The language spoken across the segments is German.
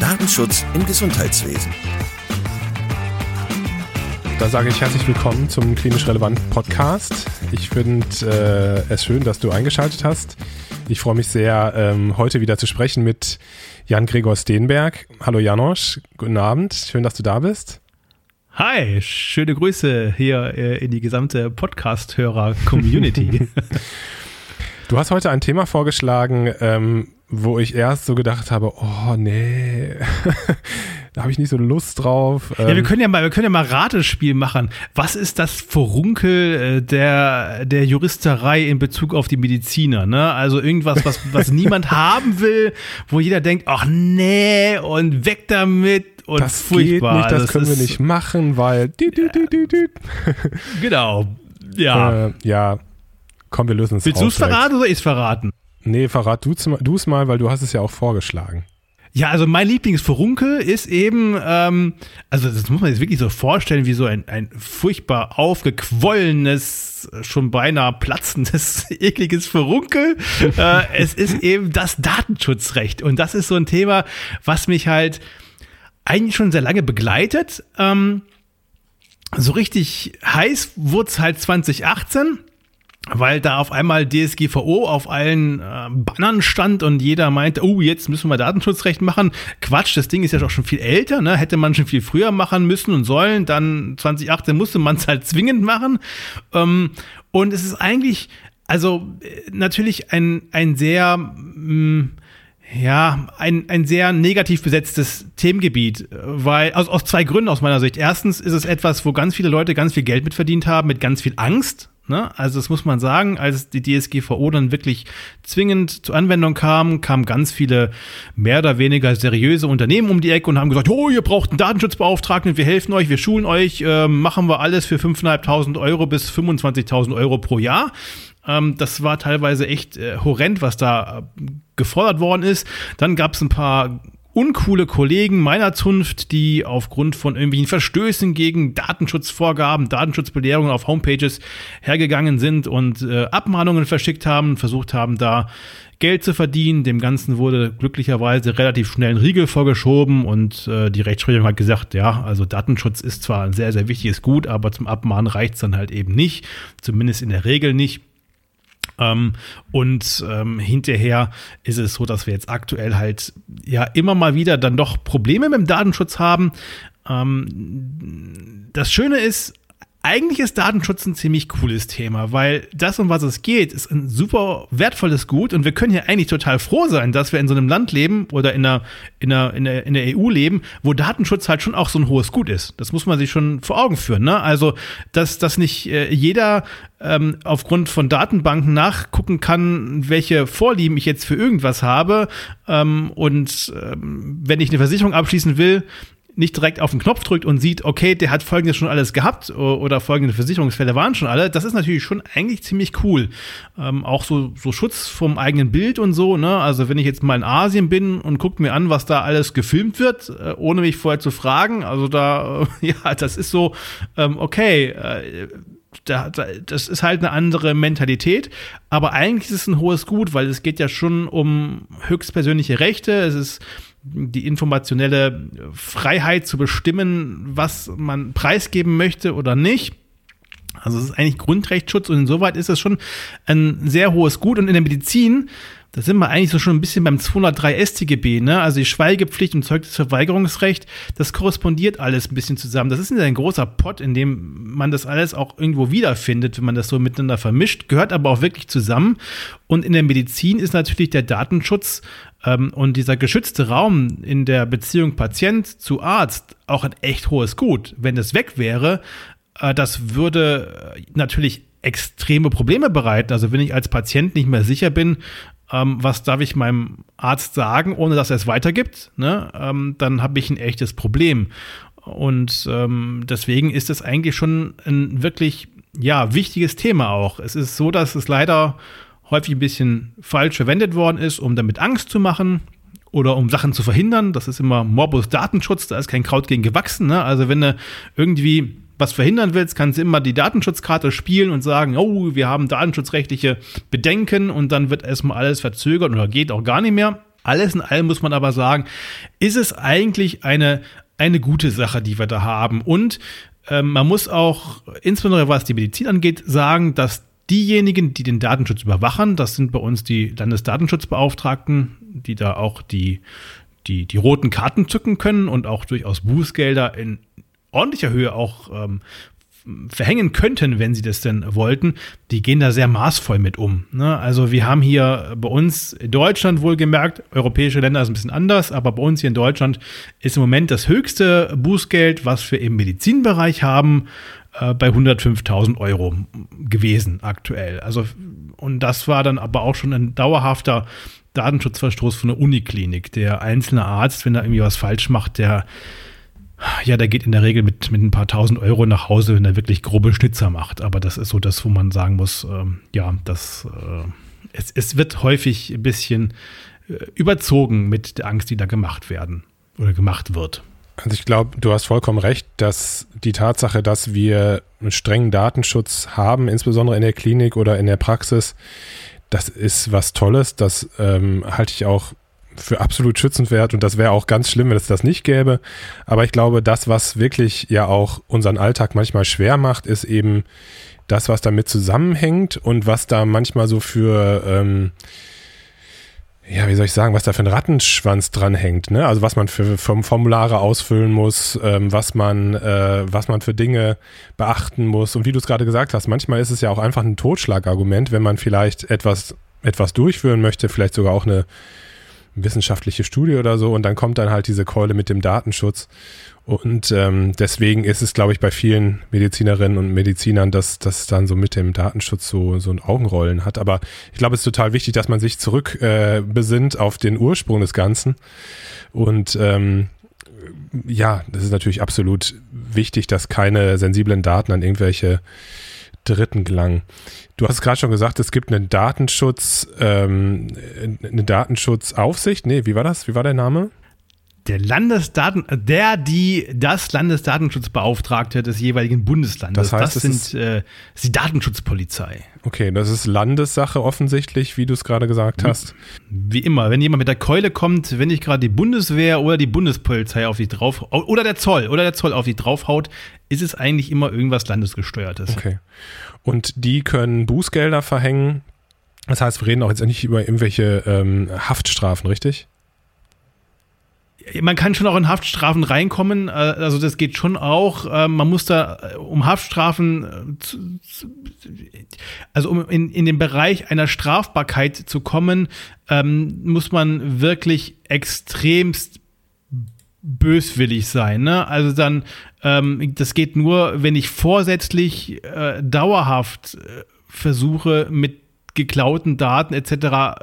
Datenschutz im Gesundheitswesen. Da sage ich herzlich willkommen zum Klinisch Relevant Podcast. Ich finde äh, es schön, dass du eingeschaltet hast. Ich freue mich sehr, ähm, heute wieder zu sprechen mit Jan Gregor Steenberg. Hallo Janosch, guten Abend, schön, dass du da bist. Hi, schöne Grüße hier äh, in die gesamte Podcast-Hörer-Community. du hast heute ein Thema vorgeschlagen, ähm, wo ich erst so gedacht habe, oh nee, da habe ich nicht so Lust drauf. Ja, wir ähm, können ja mal, wir können ja mal Ratespiel machen. Was ist das Furunkel äh, der, der Juristerei in Bezug auf die Mediziner? Ne? Also irgendwas, was, was niemand haben will, wo jeder denkt, ach nee, und weg damit und das furchtbar. Geht nicht, das, das können wir nicht machen, weil. genau. Ja. Äh, ja. Komm, wir lösen es Willst du es verraten oder ich es verraten? Nee, verrat du es mal, weil du hast es ja auch vorgeschlagen. Ja, also mein Lieblingsfurunkel ist eben, ähm, also das muss man sich wirklich so vorstellen, wie so ein, ein furchtbar aufgequollenes, schon beinahe platzendes, ekliges Furunkel. äh, es ist eben das Datenschutzrecht. Und das ist so ein Thema, was mich halt eigentlich schon sehr lange begleitet. Ähm, so richtig heiß wurde es halt 2018 weil da auf einmal DSGVO auf allen äh, Bannern stand und jeder meinte, oh, jetzt müssen wir Datenschutzrecht machen. Quatsch, das Ding ist ja auch schon viel älter, ne? Hätte man schon viel früher machen müssen und sollen, dann 2018 musste man es halt zwingend machen. Ähm, und es ist eigentlich, also äh, natürlich ein, ein sehr, mh, mm, ja, ein, ein sehr negativ besetztes Themengebiet, weil aus, aus zwei Gründen aus meiner Sicht. Erstens ist es etwas, wo ganz viele Leute ganz viel Geld mitverdient haben, mit ganz viel Angst. Ne? Also das muss man sagen, als die DSGVO dann wirklich zwingend zur Anwendung kam, kamen ganz viele mehr oder weniger seriöse Unternehmen um die Ecke und haben gesagt, oh, ihr braucht einen Datenschutzbeauftragten, wir helfen euch, wir schulen euch, äh, machen wir alles für 5.500 Euro bis 25.000 Euro pro Jahr. Ähm, das war teilweise echt äh, horrend, was da äh, gefordert worden ist. Dann gab es ein paar uncoole Kollegen meiner Zunft, die aufgrund von irgendwelchen Verstößen gegen Datenschutzvorgaben, Datenschutzbelehrungen auf Homepages hergegangen sind und äh, Abmahnungen verschickt haben, versucht haben, da Geld zu verdienen. Dem Ganzen wurde glücklicherweise relativ schnell ein Riegel vorgeschoben und äh, die Rechtsprechung hat gesagt, ja, also Datenschutz ist zwar ein sehr, sehr wichtiges Gut, aber zum Abmahnen reicht es dann halt eben nicht, zumindest in der Regel nicht. Ähm, und ähm, hinterher ist es so, dass wir jetzt aktuell halt ja immer mal wieder dann doch Probleme mit dem Datenschutz haben. Ähm, das Schöne ist, eigentlich ist Datenschutz ein ziemlich cooles Thema, weil das, um was es geht, ist ein super wertvolles Gut und wir können hier eigentlich total froh sein, dass wir in so einem Land leben oder in der, in der, in der, in der EU leben, wo Datenschutz halt schon auch so ein hohes Gut ist. Das muss man sich schon vor Augen führen. Ne? Also, dass, dass nicht äh, jeder ähm, aufgrund von Datenbanken nachgucken kann, welche Vorlieben ich jetzt für irgendwas habe. Ähm, und ähm, wenn ich eine Versicherung abschließen will, nicht direkt auf den Knopf drückt und sieht, okay, der hat folgendes schon alles gehabt oder folgende Versicherungsfälle waren schon alle, das ist natürlich schon eigentlich ziemlich cool. Ähm, auch so, so Schutz vom eigenen Bild und so, ne? Also wenn ich jetzt mal in Asien bin und gucke mir an, was da alles gefilmt wird, äh, ohne mich vorher zu fragen, also da, ja, das ist so, ähm, okay, äh, da, da, das ist halt eine andere Mentalität, aber eigentlich ist es ein hohes Gut, weil es geht ja schon um höchstpersönliche Rechte, es ist die informationelle Freiheit zu bestimmen, was man preisgeben möchte oder nicht. Also es ist eigentlich Grundrechtsschutz und insoweit ist es schon ein sehr hohes Gut. Und in der Medizin da sind wir eigentlich so schon ein bisschen beim 203 StGB, ne? Also die Schweigepflicht und Zeugnisverweigerungsrecht, das korrespondiert alles ein bisschen zusammen. Das ist ein großer Pott, in dem man das alles auch irgendwo wiederfindet, wenn man das so miteinander vermischt, gehört aber auch wirklich zusammen. Und in der Medizin ist natürlich der Datenschutz ähm, und dieser geschützte Raum in der Beziehung Patient zu Arzt auch ein echt hohes Gut. Wenn das weg wäre, äh, das würde natürlich extreme Probleme bereiten. Also wenn ich als Patient nicht mehr sicher bin, ähm, was darf ich meinem Arzt sagen, ohne dass er es weitergibt, ne, ähm, dann habe ich ein echtes Problem. Und ähm, deswegen ist es eigentlich schon ein wirklich ja, wichtiges Thema auch. Es ist so, dass es leider häufig ein bisschen falsch verwendet worden ist, um damit Angst zu machen oder um Sachen zu verhindern. Das ist immer Morbus Datenschutz, da ist kein Kraut gegen gewachsen. Ne? Also wenn du irgendwie was verhindern willst, kannst du immer die Datenschutzkarte spielen und sagen, oh, wir haben datenschutzrechtliche Bedenken und dann wird erstmal alles verzögert oder geht auch gar nicht mehr. Alles in allem muss man aber sagen, ist es eigentlich eine, eine gute Sache, die wir da haben. Und ähm, man muss auch, insbesondere was die Medizin angeht, sagen, dass diejenigen, die den Datenschutz überwachen, das sind bei uns die Landesdatenschutzbeauftragten, die da auch die, die, die roten Karten zücken können und auch durchaus Bußgelder in ordentlicher Höhe auch ähm, verhängen könnten, wenn sie das denn wollten, die gehen da sehr maßvoll mit um. Ne? Also wir haben hier bei uns in Deutschland wohlgemerkt, europäische Länder ist ein bisschen anders, aber bei uns hier in Deutschland ist im Moment das höchste Bußgeld, was wir im Medizinbereich haben, äh, bei 105.000 Euro gewesen aktuell. Also und das war dann aber auch schon ein dauerhafter Datenschutzverstoß von der Uniklinik. Der einzelne Arzt, wenn er irgendwie was falsch macht, der ja, der geht in der Regel mit, mit ein paar tausend Euro nach Hause, wenn er wirklich grobe Schnitzer macht. Aber das ist so das, wo man sagen muss, ähm, ja, das, äh, es, es wird häufig ein bisschen äh, überzogen mit der Angst, die da gemacht werden oder gemacht wird. Also ich glaube, du hast vollkommen recht, dass die Tatsache, dass wir einen strengen Datenschutz haben, insbesondere in der Klinik oder in der Praxis, das ist was Tolles. Das ähm, halte ich auch für absolut schützenswert und das wäre auch ganz schlimm, wenn es das nicht gäbe. Aber ich glaube, das, was wirklich ja auch unseren Alltag manchmal schwer macht, ist eben das, was damit zusammenhängt und was da manchmal so für, ähm, ja, wie soll ich sagen, was da für ein Rattenschwanz dranhängt, ne? Also was man für, für Formulare ausfüllen muss, ähm, was man, äh, was man für Dinge beachten muss. Und wie du es gerade gesagt hast, manchmal ist es ja auch einfach ein Totschlagargument, wenn man vielleicht etwas, etwas durchführen möchte, vielleicht sogar auch eine wissenschaftliche Studie oder so und dann kommt dann halt diese Keule mit dem Datenschutz. Und ähm, deswegen ist es, glaube ich, bei vielen Medizinerinnen und Medizinern, dass das dann so mit dem Datenschutz so, so ein Augenrollen hat. Aber ich glaube, es ist total wichtig, dass man sich zurück äh, besinnt auf den Ursprung des Ganzen. Und ähm, ja, das ist natürlich absolut wichtig, dass keine sensiblen Daten an irgendwelche Dritten gelangen. Du hast gerade schon gesagt, es gibt einen Datenschutz, ähm, eine Datenschutzaufsicht. Nee, wie war das? Wie war der Name? Der Landesdaten, der, die, das Landesdatenschutzbeauftragte des jeweiligen Bundeslandes. Das, heißt, das sind äh, die Datenschutzpolizei. Okay, das ist Landessache offensichtlich, wie du es gerade gesagt hast. Wie immer, wenn jemand mit der Keule kommt, wenn nicht gerade die Bundeswehr oder die Bundespolizei auf dich drauf oder der Zoll oder der Zoll auf dich draufhaut, ist es eigentlich immer irgendwas Landesgesteuertes. Okay. Und die können Bußgelder verhängen. Das heißt, wir reden auch jetzt nicht über irgendwelche ähm, Haftstrafen, richtig? Man kann schon auch in Haftstrafen reinkommen, äh, also das geht schon auch. Ähm, man muss da äh, um Haftstrafen, äh, also um in, in den Bereich einer Strafbarkeit zu kommen, ähm, muss man wirklich extremst böswillig sein. Ne? Also dann, ähm, das geht nur, wenn ich vorsätzlich dauerhaft versuche, mit geklauten Daten etc.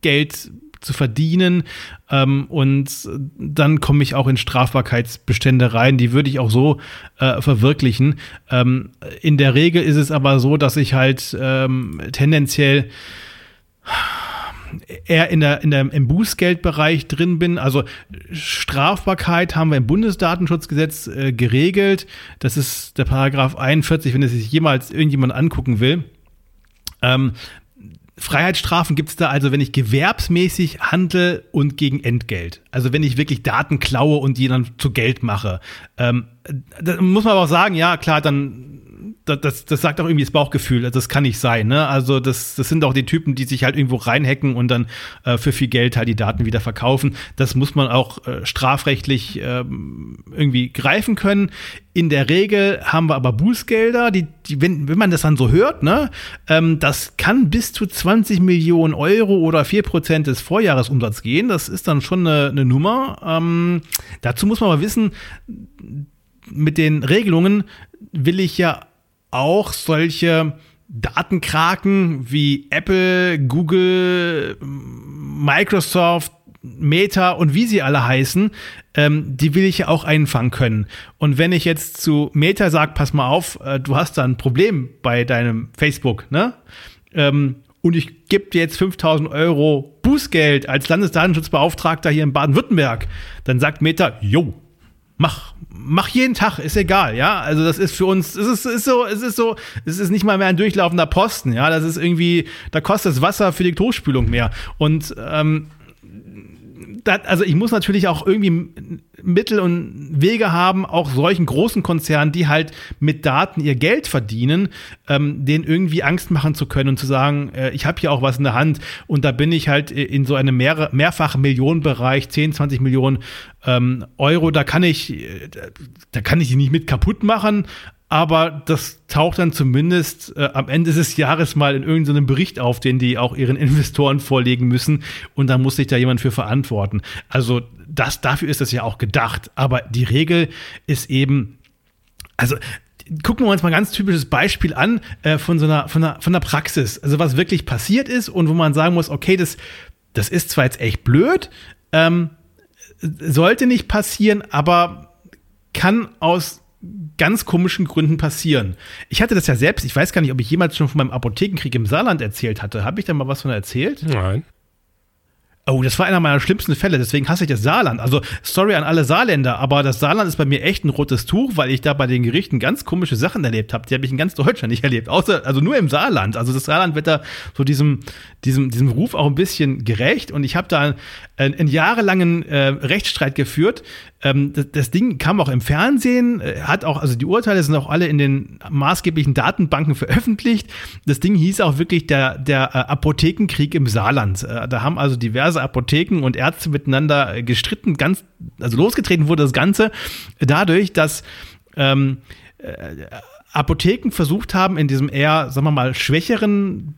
Geld zu verdienen. Ähm, und dann komme ich auch in Strafbarkeitsbestände rein. Die würde ich auch so äh, verwirklichen. Ähm, in der Regel ist es aber so, dass ich halt ähm, tendenziell eher in der, in der, im Bußgeldbereich drin bin. Also Strafbarkeit haben wir im Bundesdatenschutzgesetz äh, geregelt. Das ist der Paragraph 41, wenn es sich jemals irgendjemand angucken will. Ähm, Freiheitsstrafen gibt es da also, wenn ich gewerbsmäßig handle und gegen Entgelt. Also wenn ich wirklich Daten klaue und die dann zu Geld mache. Ähm, da muss man aber auch sagen, ja klar, dann das, das sagt auch irgendwie das Bauchgefühl, das kann nicht sein. Ne? Also das, das sind auch die Typen, die sich halt irgendwo reinhacken und dann äh, für viel Geld halt die Daten wieder verkaufen. Das muss man auch äh, strafrechtlich äh, irgendwie greifen können. In der Regel haben wir aber Bußgelder, die, die wenn, wenn man das dann so hört, ne, ähm, das kann bis zu 20 Millionen Euro oder 4 Prozent des Vorjahresumsatzes gehen. Das ist dann schon eine, eine Nummer. Ähm, dazu muss man aber wissen, mit den Regelungen will ich ja auch solche Datenkraken wie Apple, Google, Microsoft, Meta und wie sie alle heißen, ähm, die will ich ja auch einfangen können. Und wenn ich jetzt zu Meta sage, pass mal auf, äh, du hast da ein Problem bei deinem Facebook, ne? Ähm, und ich gebe dir jetzt 5000 Euro Bußgeld als Landesdatenschutzbeauftragter hier in Baden-Württemberg, dann sagt Meta, jo, mach, mach jeden Tag, ist egal, ja. Also das ist für uns, es ist, ist so, es ist so, es ist nicht mal mehr ein durchlaufender Posten, ja. Das ist irgendwie, da kostet das Wasser für die Klospülung mehr. Und ähm, das, also ich muss natürlich auch irgendwie Mittel und Wege haben, auch solchen großen Konzernen, die halt mit Daten ihr Geld verdienen, ähm, denen irgendwie Angst machen zu können und zu sagen, äh, ich habe hier auch was in der Hand. Und da bin ich halt in so einem mehr, mehrfachen Millionenbereich, 10, 20 Millionen ähm, Euro, da kann ich, äh, da kann ich die nicht mit kaputt machen, aber das taucht dann zumindest äh, am Ende des Jahres mal in irgendeinem Bericht auf, den die auch ihren Investoren vorlegen müssen. Und dann muss sich da jemand für verantworten. Also das, dafür ist das ja auch gedacht, aber die Regel ist eben, also gucken wir uns mal ein ganz typisches Beispiel an äh, von so einer, von einer, von einer Praxis, also was wirklich passiert ist und wo man sagen muss, okay, das, das ist zwar jetzt echt blöd, ähm, sollte nicht passieren, aber kann aus ganz komischen Gründen passieren. Ich hatte das ja selbst, ich weiß gar nicht, ob ich jemals schon von meinem Apothekenkrieg im Saarland erzählt hatte. Habe ich da mal was von erzählt? Nein. Oh, das war einer meiner schlimmsten Fälle, deswegen hasse ich das Saarland. Also, sorry an alle Saarländer, aber das Saarland ist bei mir echt ein rotes Tuch, weil ich da bei den Gerichten ganz komische Sachen erlebt habe. Die habe ich in ganz Deutschland nicht erlebt, außer, also nur im Saarland. Also, das Saarland wird da so diesem, diesem, diesem Ruf auch ein bisschen gerecht und ich habe da einen, einen jahrelangen äh, Rechtsstreit geführt. Ähm, das, das, Ding kam auch im Fernsehen, äh, hat auch, also die Urteile sind auch alle in den maßgeblichen Datenbanken veröffentlicht. Das Ding hieß auch wirklich der, der äh, Apothekenkrieg im Saarland. Äh, da haben also diverse Apotheken und Ärzte miteinander äh, gestritten, ganz, also losgetreten wurde das Ganze dadurch, dass ähm, äh, Apotheken versucht haben, in diesem eher, sagen wir mal, schwächeren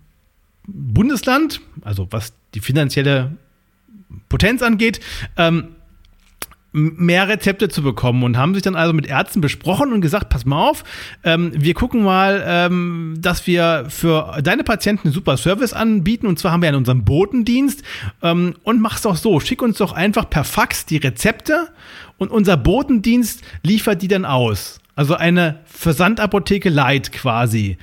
Bundesland, also was die finanzielle Potenz angeht, ähm, mehr Rezepte zu bekommen und haben sich dann also mit Ärzten besprochen und gesagt, pass mal auf, ähm, wir gucken mal, ähm, dass wir für deine Patienten einen super Service anbieten und zwar haben wir ja unseren Botendienst ähm, und mach's doch so, schick uns doch einfach per Fax die Rezepte und unser Botendienst liefert die dann aus. Also eine Versandapotheke Light quasi.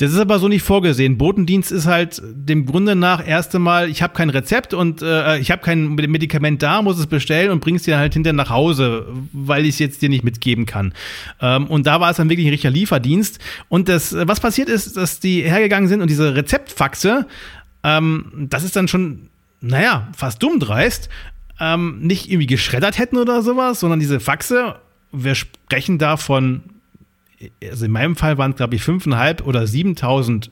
Das ist aber so nicht vorgesehen. Botendienst ist halt dem Grunde nach erst einmal, ich habe kein Rezept und äh, ich habe kein Medikament da, muss es bestellen und bringst dir halt hinterher nach Hause, weil ich es jetzt dir nicht mitgeben kann. Ähm, und da war es dann wirklich ein richtiger Lieferdienst. Und das, was passiert ist, dass die hergegangen sind und diese Rezeptfaxe, ähm, das ist dann schon, naja, fast dumm dreist, ähm, nicht irgendwie geschreddert hätten oder sowas, sondern diese Faxe, wir sprechen da von also in meinem Fall waren es, glaube ich, 5.500 oder 7.000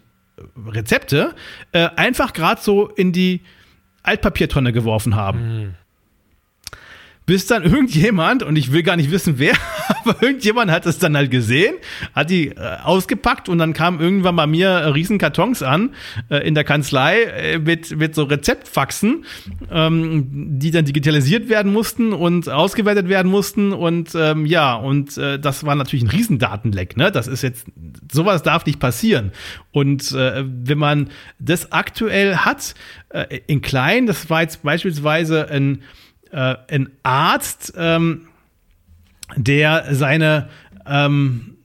Rezepte, äh, einfach gerade so in die Altpapiertonne geworfen haben. Mhm bis dann irgendjemand, und ich will gar nicht wissen wer, aber irgendjemand hat es dann halt gesehen, hat die äh, ausgepackt und dann kamen irgendwann bei mir äh, riesen Kartons an äh, in der Kanzlei äh, mit, mit so Rezeptfaxen, ähm, die dann digitalisiert werden mussten und ausgewertet werden mussten und ähm, ja, und äh, das war natürlich ein Riesendatenleck, ne? Das ist jetzt, sowas darf nicht passieren. Und äh, wenn man das aktuell hat, äh, in klein, das war jetzt beispielsweise ein äh, ein Arzt, ähm, der seine ähm,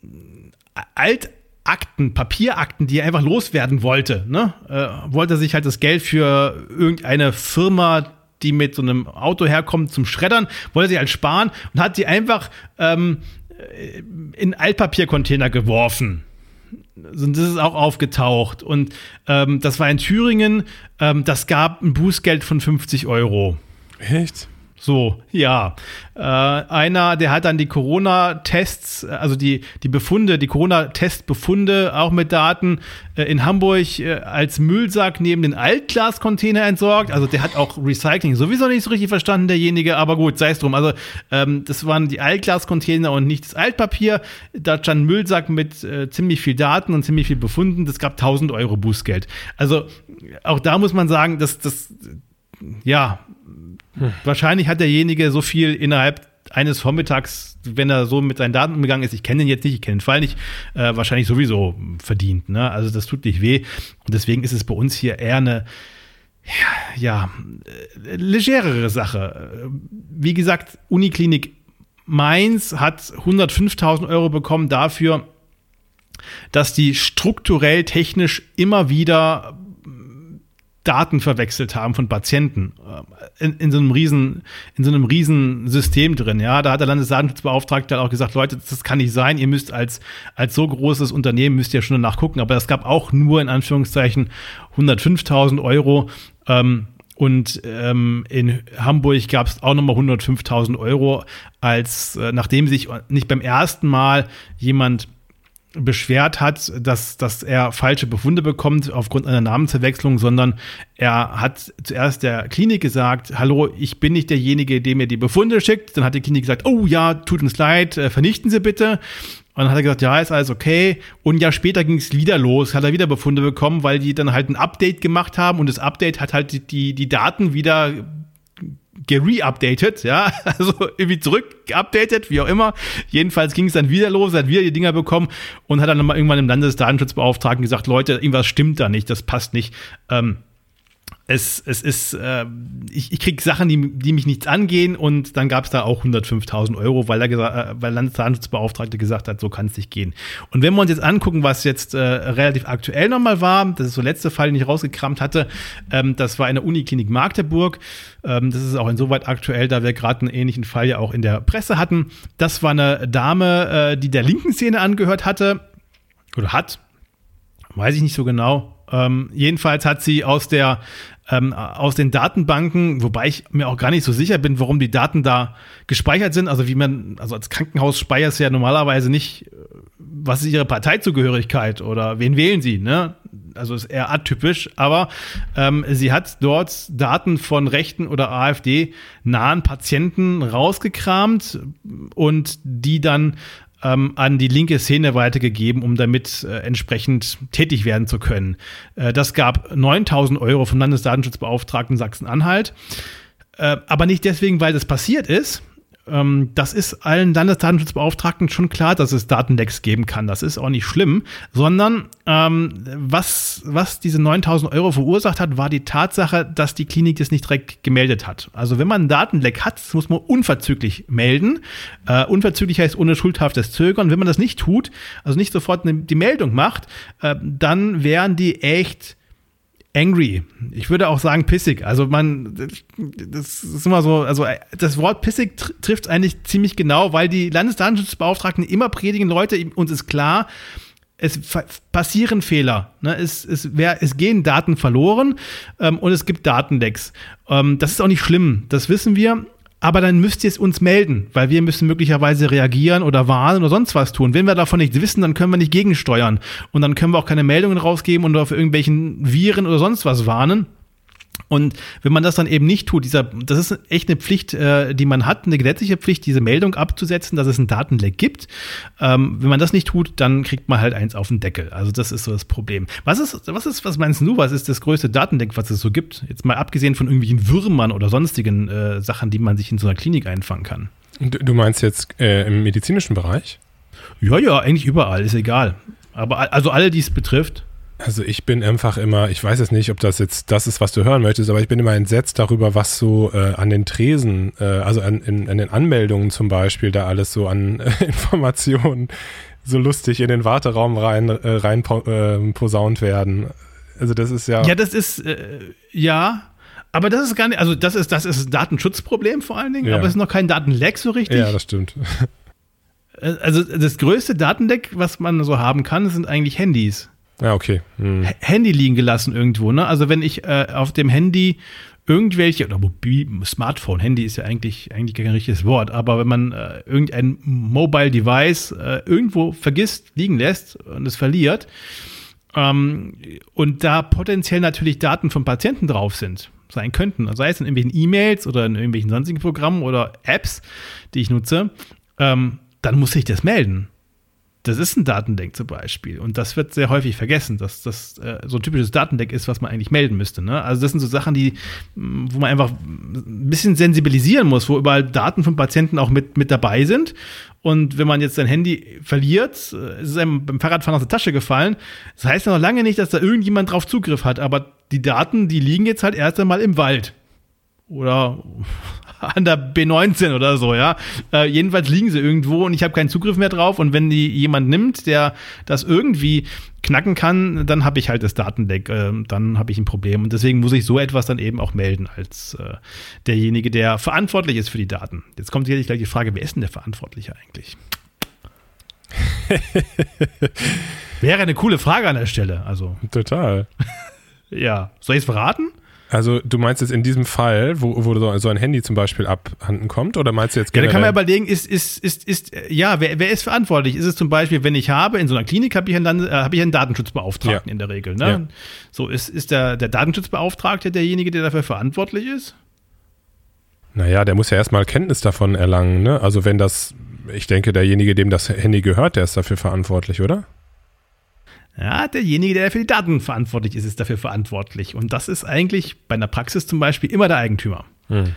Altakten, Papierakten, die er einfach loswerden wollte, ne? äh, wollte sich halt das Geld für irgendeine Firma, die mit so einem Auto herkommt, zum Schreddern, wollte sie halt sparen und hat die einfach ähm, in Altpapiercontainer geworfen. Und das ist auch aufgetaucht. Und ähm, das war in Thüringen. Ähm, das gab ein Bußgeld von 50 Euro. Echt? So, ja. Äh, einer, der hat dann die Corona-Tests, also die, die Befunde, die Corona-Testbefunde auch mit Daten äh, in Hamburg äh, als Müllsack neben den Altglas-Container entsorgt. Also der hat auch Recycling sowieso nicht so richtig verstanden, derjenige, aber gut, sei es drum. Also ähm, das waren die Altglas-Container und nicht das Altpapier. Da stand ein Müllsack mit äh, ziemlich viel Daten und ziemlich viel Befunden. Das gab 1000 Euro Bußgeld. Also auch da muss man sagen, dass das ja, hm. Wahrscheinlich hat derjenige so viel innerhalb eines Vormittags, wenn er so mit seinen Daten umgegangen ist, ich kenne den jetzt nicht, ich kenne den Fall nicht, äh, wahrscheinlich sowieso verdient. Ne? Also das tut nicht weh. Und deswegen ist es bei uns hier eher eine, ja, äh, legerere Sache. Wie gesagt, Uniklinik Mainz hat 105.000 Euro bekommen dafür, dass die strukturell technisch immer wieder Daten verwechselt haben von Patienten äh, in, in, so einem riesen in so einem riesen System drin. Ja, da hat der Landesdatenschutzbeauftragte auch gesagt, Leute, das kann nicht sein. Ihr müsst als als so großes Unternehmen müsst ihr schon danach gucken. Aber es gab auch nur in Anführungszeichen 105.000 Euro. Ähm, und ähm, in Hamburg gab es auch nochmal 105.000 Euro, als äh, nachdem sich nicht beim ersten Mal jemand beschwert hat, dass, dass er falsche Befunde bekommt aufgrund einer Namensverwechslung, sondern er hat zuerst der Klinik gesagt, hallo, ich bin nicht derjenige, der mir die Befunde schickt. Dann hat die Klinik gesagt, oh ja, tut uns leid, äh, vernichten Sie bitte. Und dann hat er gesagt, ja, ist alles okay. Und Jahr später ging es wieder los, hat er wieder Befunde bekommen, weil die dann halt ein Update gemacht haben und das Update hat halt die, die Daten wieder gereupdatet, ja, also irgendwie zurück geupdatet, wie auch immer. Jedenfalls ging es dann wieder los, hat wieder die Dinger bekommen und hat dann nochmal irgendwann im Landesdatenschutzbeauftragten gesagt, Leute, irgendwas stimmt da nicht, das passt nicht. Ähm, es, es ist, äh, ich, ich kriege Sachen, die, die mich nichts angehen und dann gab es da auch 105.000 Euro, weil, er äh, weil Landesdatenschutzbeauftragte gesagt hat, so kann es nicht gehen. Und wenn wir uns jetzt angucken, was jetzt äh, relativ aktuell nochmal war, das ist so der letzte Fall, den ich rausgekramt hatte, ähm, das war in der Uniklinik Magdeburg. Ähm, das ist auch insoweit aktuell, da wir gerade einen ähnlichen Fall ja auch in der Presse hatten. Das war eine Dame, äh, die der linken Szene angehört hatte oder hat, weiß ich nicht so genau, ähm, jedenfalls hat sie aus der ähm, aus den Datenbanken, wobei ich mir auch gar nicht so sicher bin, warum die Daten da gespeichert sind. Also wie man, also als Krankenhaus speichert ja normalerweise nicht, äh, was ist ihre Parteizugehörigkeit oder wen wählen sie, ne? Also ist eher atypisch, aber ähm, sie hat dort Daten von rechten oder AfD-nahen Patienten rausgekramt und die dann ähm, an die linke Szene weitergegeben, um damit äh, entsprechend tätig werden zu können. Äh, das gab 9000 Euro vom Landesdatenschutzbeauftragten Sachsen-Anhalt. Äh, aber nicht deswegen, weil das passiert ist, ähm, das ist allen Landesdatenschutzbeauftragten schon klar, dass es Datenlecks geben kann. Das ist auch nicht schlimm, sondern ähm, was, was diese 9000 Euro verursacht hat, war die Tatsache, dass die Klinik das nicht direkt gemeldet hat. Also wenn man einen Datenleck hat, muss man unverzüglich melden. Äh, unverzüglich heißt ohne schuldhaftes Zögern. Wenn man das nicht tut, also nicht sofort ne, die Meldung macht, äh, dann wären die echt angry. Ich würde auch sagen pissig. Also man, das ist immer so, also das Wort pissig tr trifft eigentlich ziemlich genau, weil die Landesdatenschutzbeauftragten immer predigen, Leute, uns ist klar, es passieren Fehler. Ne? Es, es, wer, es gehen Daten verloren ähm, und es gibt Datenlecks. Ähm, das ist auch nicht schlimm, das wissen wir aber dann müsst ihr es uns melden, weil wir müssen möglicherweise reagieren oder warnen oder sonst was tun. Wenn wir davon nichts wissen, dann können wir nicht gegensteuern und dann können wir auch keine Meldungen rausgeben und auf irgendwelchen Viren oder sonst was warnen. Und wenn man das dann eben nicht tut, dieser, das ist echt eine Pflicht, äh, die man hat, eine gesetzliche Pflicht, diese Meldung abzusetzen, dass es ein Datenleck gibt. Ähm, wenn man das nicht tut, dann kriegt man halt eins auf den Deckel. Also das ist so das Problem. Was ist, was ist, was meinst du, was ist das größte Datenleck, was es so gibt? Jetzt mal abgesehen von irgendwelchen Würmern oder sonstigen äh, Sachen, die man sich in so einer Klinik einfangen kann. Du, du meinst jetzt äh, im medizinischen Bereich? Ja, ja, eigentlich überall, ist egal. Aber also alle, die es betrifft. Also ich bin einfach immer, ich weiß jetzt nicht, ob das jetzt das ist, was du hören möchtest, aber ich bin immer entsetzt darüber, was so äh, an den Tresen, äh, also an, in, an den Anmeldungen zum Beispiel, da alles so an äh, Informationen so lustig in den Warteraum rein, äh, rein po, äh, posaunt werden. Also das ist ja. Ja, das ist, äh, ja, aber das ist gar nicht, also das ist, das ist ein Datenschutzproblem vor allen Dingen, ja. aber es ist noch kein Datenleck so richtig. Ja, das stimmt. Also das größte Datenleck, was man so haben kann, sind eigentlich Handys. Ja, okay. Hm. Handy liegen gelassen irgendwo, ne? Also wenn ich äh, auf dem Handy irgendwelche, oder Mobil, Smartphone, Handy ist ja eigentlich, eigentlich kein richtiges Wort, aber wenn man äh, irgendein Mobile Device äh, irgendwo vergisst, liegen lässt und es verliert, ähm, und da potenziell natürlich Daten von Patienten drauf sind, sein könnten, sei es in irgendwelchen E-Mails oder in irgendwelchen sonstigen Programmen oder Apps, die ich nutze, ähm, dann muss ich das melden. Das ist ein Datendeck zum Beispiel. Und das wird sehr häufig vergessen, dass das äh, so ein typisches Datendeck ist, was man eigentlich melden müsste. Ne? Also das sind so Sachen, die, wo man einfach ein bisschen sensibilisieren muss, wo überall Daten von Patienten auch mit, mit dabei sind. Und wenn man jetzt sein Handy verliert, äh, ist es einem beim Fahrradfahren aus der Tasche gefallen. Das heißt ja noch lange nicht, dass da irgendjemand drauf Zugriff hat. Aber die Daten, die liegen jetzt halt erst einmal im Wald. Oder an der B19 oder so, ja. Äh, jedenfalls liegen sie irgendwo und ich habe keinen Zugriff mehr drauf. Und wenn die jemand nimmt, der das irgendwie knacken kann, dann habe ich halt das Datendeck, äh, dann habe ich ein Problem. Und deswegen muss ich so etwas dann eben auch melden als äh, derjenige, der verantwortlich ist für die Daten. Jetzt kommt sicherlich gleich die Frage, wer ist denn der Verantwortliche eigentlich? Wäre eine coole Frage an der Stelle. Also. Total. ja. Soll ich es verraten? Also du meinst jetzt in diesem Fall, wo, wo so ein Handy zum Beispiel abhanden kommt, oder meinst du jetzt generell? Ja, da kann man überlegen, ist, ist, ist, ist, ja, wer, wer ist verantwortlich? Ist es zum Beispiel, wenn ich habe, in so einer Klinik habe ich einen, äh, habe ich einen Datenschutzbeauftragten ja. in der Regel, ne? Ja. So, ist, ist der, der Datenschutzbeauftragte derjenige, der dafür verantwortlich ist? Naja, der muss ja erstmal Kenntnis davon erlangen, ne? Also wenn das, ich denke, derjenige, dem das Handy gehört, der ist dafür verantwortlich, oder? Ja, derjenige, der für die Daten verantwortlich ist, ist dafür verantwortlich. Und das ist eigentlich bei einer Praxis zum Beispiel immer der Eigentümer. Hm.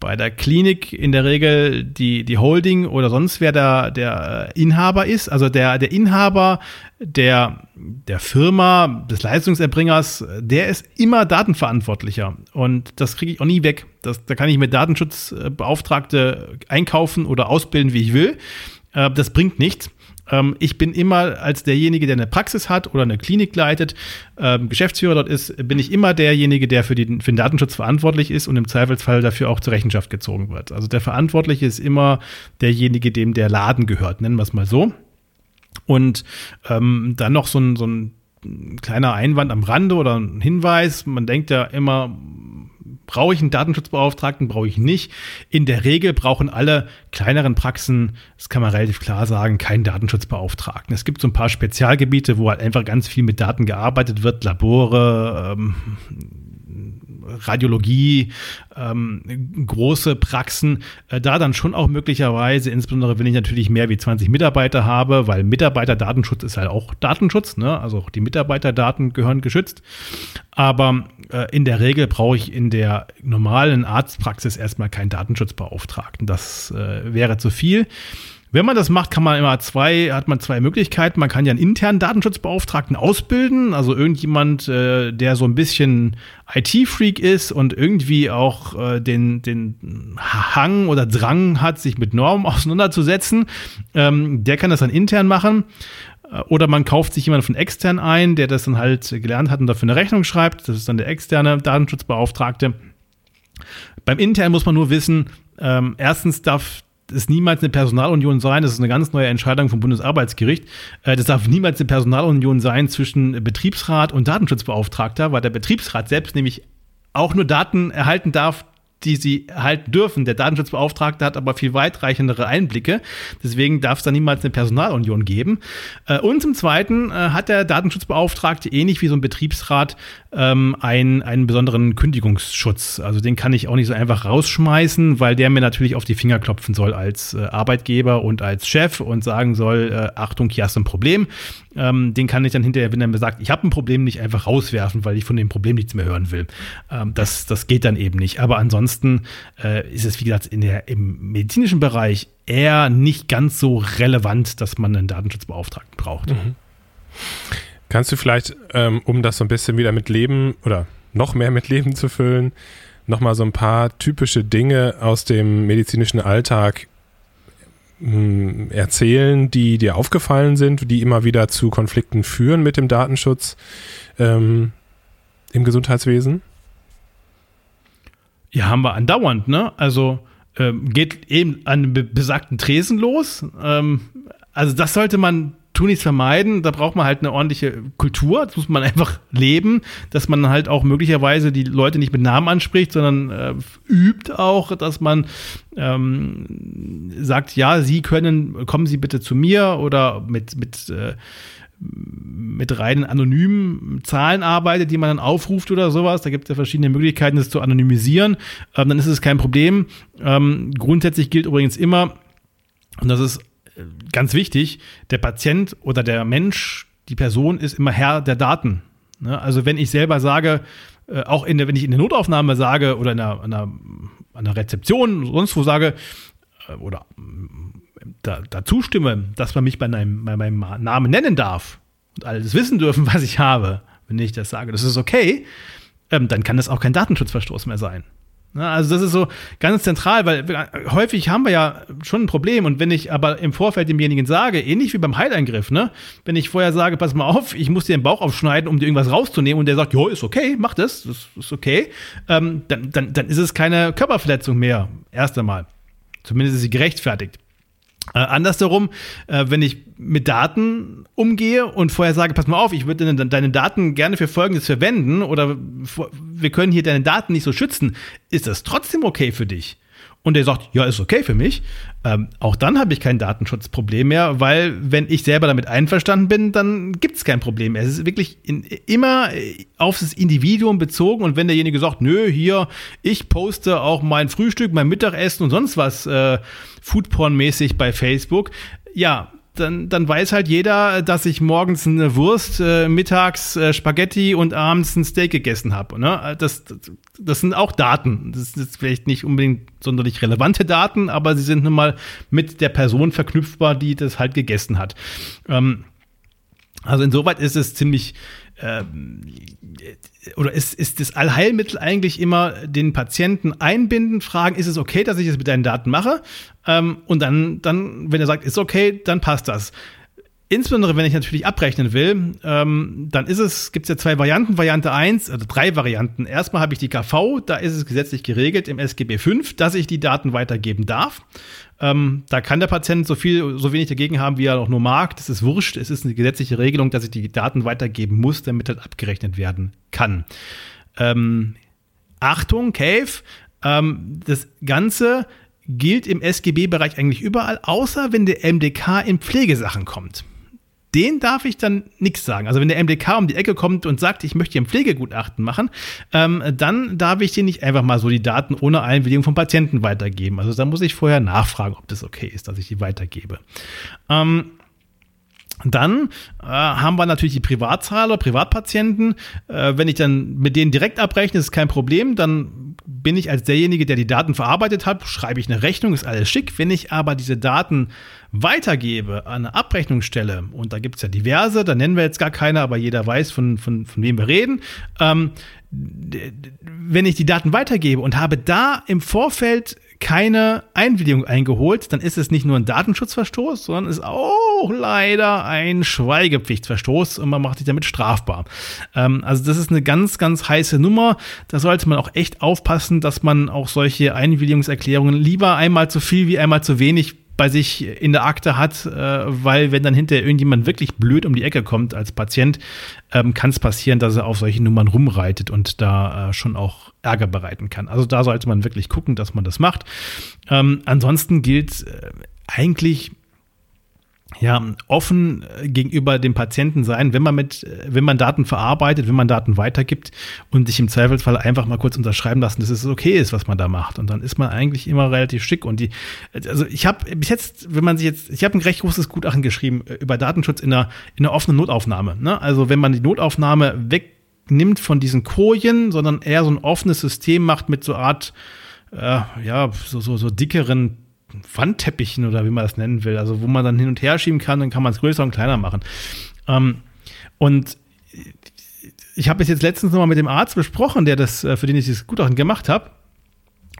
Bei der Klinik in der Regel die, die Holding oder sonst wer der, der Inhaber ist, also der, der Inhaber der, der Firma, des Leistungserbringers, der ist immer Datenverantwortlicher. Und das kriege ich auch nie weg. Das, da kann ich mit Datenschutzbeauftragte einkaufen oder ausbilden, wie ich will. Äh, das bringt nichts ähm, ich bin immer als derjenige, der eine Praxis hat oder eine Klinik leitet, ähm, Geschäftsführer dort ist, bin ich immer derjenige, der für, die, für den Datenschutz verantwortlich ist und im Zweifelsfall dafür auch zur Rechenschaft gezogen wird. Also der Verantwortliche ist immer derjenige, dem der Laden gehört, nennen wir es mal so. Und ähm, dann noch so ein, so ein kleiner Einwand am Rande oder ein Hinweis. Man denkt ja immer, Brauche ich einen Datenschutzbeauftragten, brauche ich nicht. In der Regel brauchen alle kleineren Praxen, das kann man relativ klar sagen, keinen Datenschutzbeauftragten. Es gibt so ein paar Spezialgebiete, wo halt einfach ganz viel mit Daten gearbeitet wird, Labore, ähm, Radiologie, ähm, große Praxen, äh, da dann schon auch möglicherweise, insbesondere wenn ich natürlich mehr wie 20 Mitarbeiter habe, weil Mitarbeiterdatenschutz ist halt auch Datenschutz, ne? also auch die Mitarbeiterdaten gehören geschützt. Aber äh, in der Regel brauche ich in der normalen Arztpraxis erstmal keinen Datenschutzbeauftragten. Das äh, wäre zu viel. Wenn man das macht, kann man immer zwei, hat man zwei Möglichkeiten. Man kann ja einen internen Datenschutzbeauftragten ausbilden, also irgendjemand, äh, der so ein bisschen IT-Freak ist und irgendwie auch äh, den, den Hang oder Drang hat, sich mit Normen auseinanderzusetzen. Ähm, der kann das dann intern machen. Äh, oder man kauft sich jemanden von extern ein, der das dann halt gelernt hat und dafür eine Rechnung schreibt. Das ist dann der externe Datenschutzbeauftragte. Beim intern muss man nur wissen, ähm, erstens darf es niemals eine Personalunion sein. Das ist eine ganz neue Entscheidung vom Bundesarbeitsgericht. Äh, das darf niemals eine Personalunion sein zwischen Betriebsrat und Datenschutzbeauftragter, weil der Betriebsrat selbst nämlich auch nur Daten erhalten darf, die sie erhalten dürfen. Der Datenschutzbeauftragte hat aber viel weitreichendere Einblicke. Deswegen darf es da niemals eine Personalunion geben. Äh, und zum Zweiten äh, hat der Datenschutzbeauftragte ähnlich wie so ein Betriebsrat ähm, einen, einen besonderen Kündigungsschutz. Also den kann ich auch nicht so einfach rausschmeißen, weil der mir natürlich auf die Finger klopfen soll als äh, Arbeitgeber und als Chef und sagen soll, Achtung, hier hast du ein Problem. Ähm, den kann ich dann hinterher, wenn er mir sagt, ich habe ein Problem, nicht einfach rauswerfen, weil ich von dem Problem nichts mehr hören will. Ähm, das, das geht dann eben nicht. Aber ansonsten äh, ist es, wie gesagt, in der, im medizinischen Bereich eher nicht ganz so relevant, dass man einen Datenschutzbeauftragten braucht. Mhm. Kannst du vielleicht, ähm, um das so ein bisschen wieder mit Leben oder noch mehr mit Leben zu füllen, nochmal so ein paar typische Dinge aus dem medizinischen Alltag hm, erzählen, die dir aufgefallen sind, die immer wieder zu Konflikten führen mit dem Datenschutz ähm, im Gesundheitswesen? Ja, haben wir andauernd, ne? Also ähm, geht eben an besagten Tresen los. Ähm, also das sollte man nichts vermeiden. Da braucht man halt eine ordentliche Kultur. Das muss man einfach leben, dass man halt auch möglicherweise die Leute nicht mit Namen anspricht, sondern äh, übt auch, dass man ähm, sagt, ja, Sie können, kommen Sie bitte zu mir oder mit, mit äh, mit reinen anonymen Zahlen arbeitet, die man dann aufruft oder sowas. Da gibt es ja verschiedene Möglichkeiten, das zu anonymisieren. Ähm, dann ist es kein Problem. Ähm, grundsätzlich gilt übrigens immer, und das ist ganz wichtig, der Patient oder der Mensch, die Person ist immer Herr der Daten. Ne? Also wenn ich selber sage, äh, auch in der, wenn ich in der Notaufnahme sage oder in einer, einer, Rezeption, sonst wo sage, äh, oder da, dazu stimme, dass man mich bei meinem, bei meinem Namen nennen darf und alles wissen dürfen, was ich habe, wenn ich das sage, das ist okay, ähm, dann kann das auch kein Datenschutzverstoß mehr sein. Also das ist so ganz zentral, weil häufig haben wir ja schon ein Problem und wenn ich aber im Vorfeld demjenigen sage, ähnlich wie beim Heileingriff, ne, wenn ich vorher sage, pass mal auf, ich muss dir den Bauch aufschneiden, um dir irgendwas rauszunehmen und der sagt, jo, ist okay, mach das, das ist okay, ähm, dann, dann, dann ist es keine Körperverletzung mehr, erst einmal. Zumindest ist sie gerechtfertigt. Äh, andersherum, äh, wenn ich mit Daten umgehe und vorher sage, pass mal auf, ich würde deine, deine Daten gerne für Folgendes verwenden oder wir können hier deine Daten nicht so schützen, ist das trotzdem okay für dich? Und der sagt, ja, ist okay für mich, ähm, auch dann habe ich kein Datenschutzproblem mehr, weil wenn ich selber damit einverstanden bin, dann gibt es kein Problem mehr. Es ist wirklich in, immer auf das Individuum bezogen und wenn derjenige sagt, nö, hier, ich poste auch mein Frühstück, mein Mittagessen und sonst was äh, Foodporn-mäßig bei Facebook, ja, dann, dann weiß halt jeder, dass ich morgens eine Wurst, äh, mittags äh, Spaghetti und abends ein Steak gegessen habe. Ne? Das, das, sind auch Daten. Das ist vielleicht nicht unbedingt sonderlich relevante Daten, aber sie sind nun mal mit der Person verknüpfbar, die das halt gegessen hat. Ähm, also insoweit ist es ziemlich ähm, oder ist, ist das Allheilmittel eigentlich immer den Patienten einbinden, fragen, ist es okay, dass ich das mit deinen Daten mache? Ähm, und dann, dann, wenn er sagt, ist okay, dann passt das. Insbesondere, wenn ich natürlich abrechnen will, ähm, dann ist es, gibt es ja zwei Varianten. Variante 1, also drei Varianten. Erstmal habe ich die KV, da ist es gesetzlich geregelt im SGB 5, dass ich die Daten weitergeben darf. Ähm, da kann der Patient so viel, so wenig dagegen haben, wie er auch nur mag. Das ist wurscht. Es ist eine gesetzliche Regelung, dass ich die Daten weitergeben muss, damit das abgerechnet werden kann. Ähm, Achtung, Cave, ähm, das Ganze gilt im SGB-Bereich eigentlich überall, außer wenn der MDK in Pflegesachen kommt den darf ich dann nichts sagen. Also wenn der MDK um die Ecke kommt und sagt, ich möchte hier ein Pflegegutachten machen, ähm, dann darf ich dir nicht einfach mal so die Daten ohne Einwilligung vom Patienten weitergeben. Also da muss ich vorher nachfragen, ob das okay ist, dass ich die weitergebe. Ähm, dann äh, haben wir natürlich die Privatzahler, Privatpatienten. Äh, wenn ich dann mit denen direkt abrechne, ist kein Problem. Dann bin ich als derjenige, der die Daten verarbeitet hat, schreibe ich eine Rechnung, ist alles schick. Wenn ich aber diese Daten weitergebe an eine Abrechnungsstelle, und da gibt es ja diverse, da nennen wir jetzt gar keine, aber jeder weiß, von, von, von wem wir reden, ähm, wenn ich die Daten weitergebe und habe da im Vorfeld keine Einwilligung eingeholt, dann ist es nicht nur ein Datenschutzverstoß, sondern ist auch leider ein Schweigepflichtverstoß und man macht sich damit strafbar. Ähm, also das ist eine ganz, ganz heiße Nummer. Da sollte man auch echt aufpassen, dass man auch solche Einwilligungserklärungen lieber einmal zu viel wie einmal zu wenig bei sich in der Akte hat, äh, weil wenn dann hinterher irgendjemand wirklich blöd um die Ecke kommt als Patient, ähm, kann es passieren, dass er auf solche Nummern rumreitet und da äh, schon auch Ärger bereiten kann. Also da sollte man wirklich gucken, dass man das macht. Ähm, ansonsten gilt äh, eigentlich ja, offen äh, gegenüber dem Patienten sein, wenn man mit, äh, wenn man Daten verarbeitet, wenn man Daten weitergibt und sich im Zweifelsfall einfach mal kurz unterschreiben lassen, dass es okay ist, was man da macht. Und dann ist man eigentlich immer relativ schick. Und die, also ich habe bis jetzt, wenn man sich jetzt, ich habe ein recht großes Gutachten geschrieben äh, über Datenschutz in einer, in einer offenen Notaufnahme. Ne? Also wenn man die Notaufnahme wegnimmt von diesen Kojen, sondern eher so ein offenes System macht mit so Art, äh, ja, so, so, so dickeren Wandteppichen oder wie man das nennen will, also wo man dann hin und her schieben kann, dann kann man es größer und kleiner machen. Ähm, und ich habe es jetzt letztens nochmal mit dem Arzt besprochen, der das, äh, für den ich das Gutachten gemacht habe.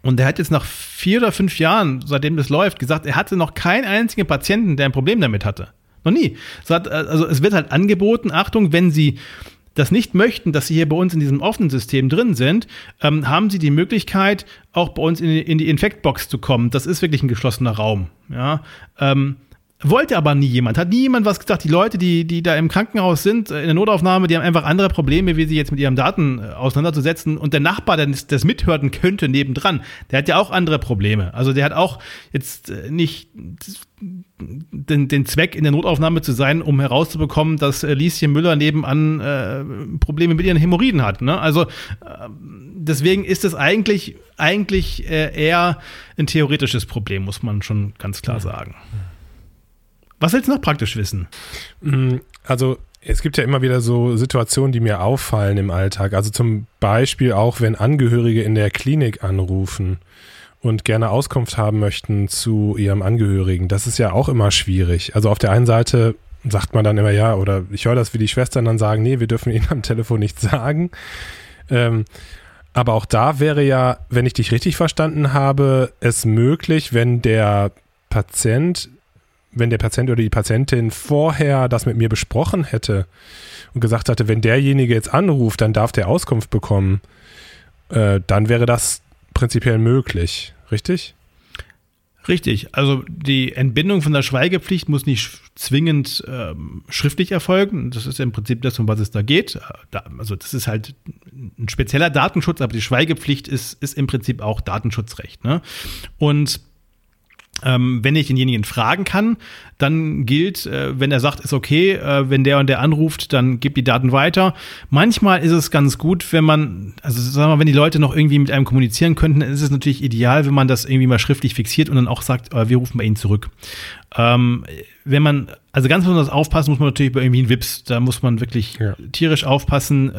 Und der hat jetzt nach vier oder fünf Jahren, seitdem das läuft, gesagt, er hatte noch keinen einzigen Patienten, der ein Problem damit hatte. Noch nie. Also es wird halt angeboten, Achtung, wenn Sie das nicht möchten, dass sie hier bei uns in diesem offenen System drin sind, ähm, haben sie die Möglichkeit, auch bei uns in die, in die Infektbox zu kommen. Das ist wirklich ein geschlossener Raum. Ja. Ähm, wollte aber nie jemand, hat nie jemand was gesagt. Die Leute, die, die da im Krankenhaus sind, äh, in der Notaufnahme, die haben einfach andere Probleme, wie sie jetzt mit ihren Daten äh, auseinanderzusetzen. Und der Nachbar, der das mithören könnte, nebendran, der hat ja auch andere Probleme. Also der hat auch jetzt äh, nicht den, den Zweck, in der Notaufnahme zu sein, um herauszubekommen, dass Lieschen Müller nebenan äh, Probleme mit ihren Hämorrhoiden hat. Ne? Also äh, deswegen ist es eigentlich, eigentlich äh, eher ein theoretisches Problem, muss man schon ganz klar sagen. Was willst du noch praktisch wissen? Mm, also es gibt ja immer wieder so Situationen, die mir auffallen im Alltag. Also zum Beispiel auch, wenn Angehörige in der Klinik anrufen und gerne Auskunft haben möchten zu ihrem Angehörigen. Das ist ja auch immer schwierig. Also auf der einen Seite sagt man dann immer ja, oder ich höre das, wie die Schwestern dann sagen, nee, wir dürfen ihnen am Telefon nichts sagen. Ähm, aber auch da wäre ja, wenn ich dich richtig verstanden habe, es möglich, wenn der Patient, wenn der Patient oder die Patientin vorher das mit mir besprochen hätte und gesagt hatte, wenn derjenige jetzt anruft, dann darf der Auskunft bekommen, äh, dann wäre das prinzipiell möglich, richtig? Richtig, also die Entbindung von der Schweigepflicht muss nicht zwingend ähm, schriftlich erfolgen. Das ist im Prinzip das, um was es da geht. Äh, da, also das ist halt ein spezieller Datenschutz, aber die Schweigepflicht ist, ist im Prinzip auch Datenschutzrecht. Ne? Und ähm, wenn ich denjenigen fragen kann, dann gilt, äh, wenn er sagt, ist okay, äh, wenn der und der anruft, dann gibt die Daten weiter. Manchmal ist es ganz gut, wenn man, also sagen wir mal, wenn die Leute noch irgendwie mit einem kommunizieren könnten, dann ist es natürlich ideal, wenn man das irgendwie mal schriftlich fixiert und dann auch sagt, äh, wir rufen bei Ihnen zurück. Ähm, wenn man, also ganz besonders aufpassen muss man natürlich bei irgendwie einen Wips, da muss man wirklich ja. tierisch aufpassen.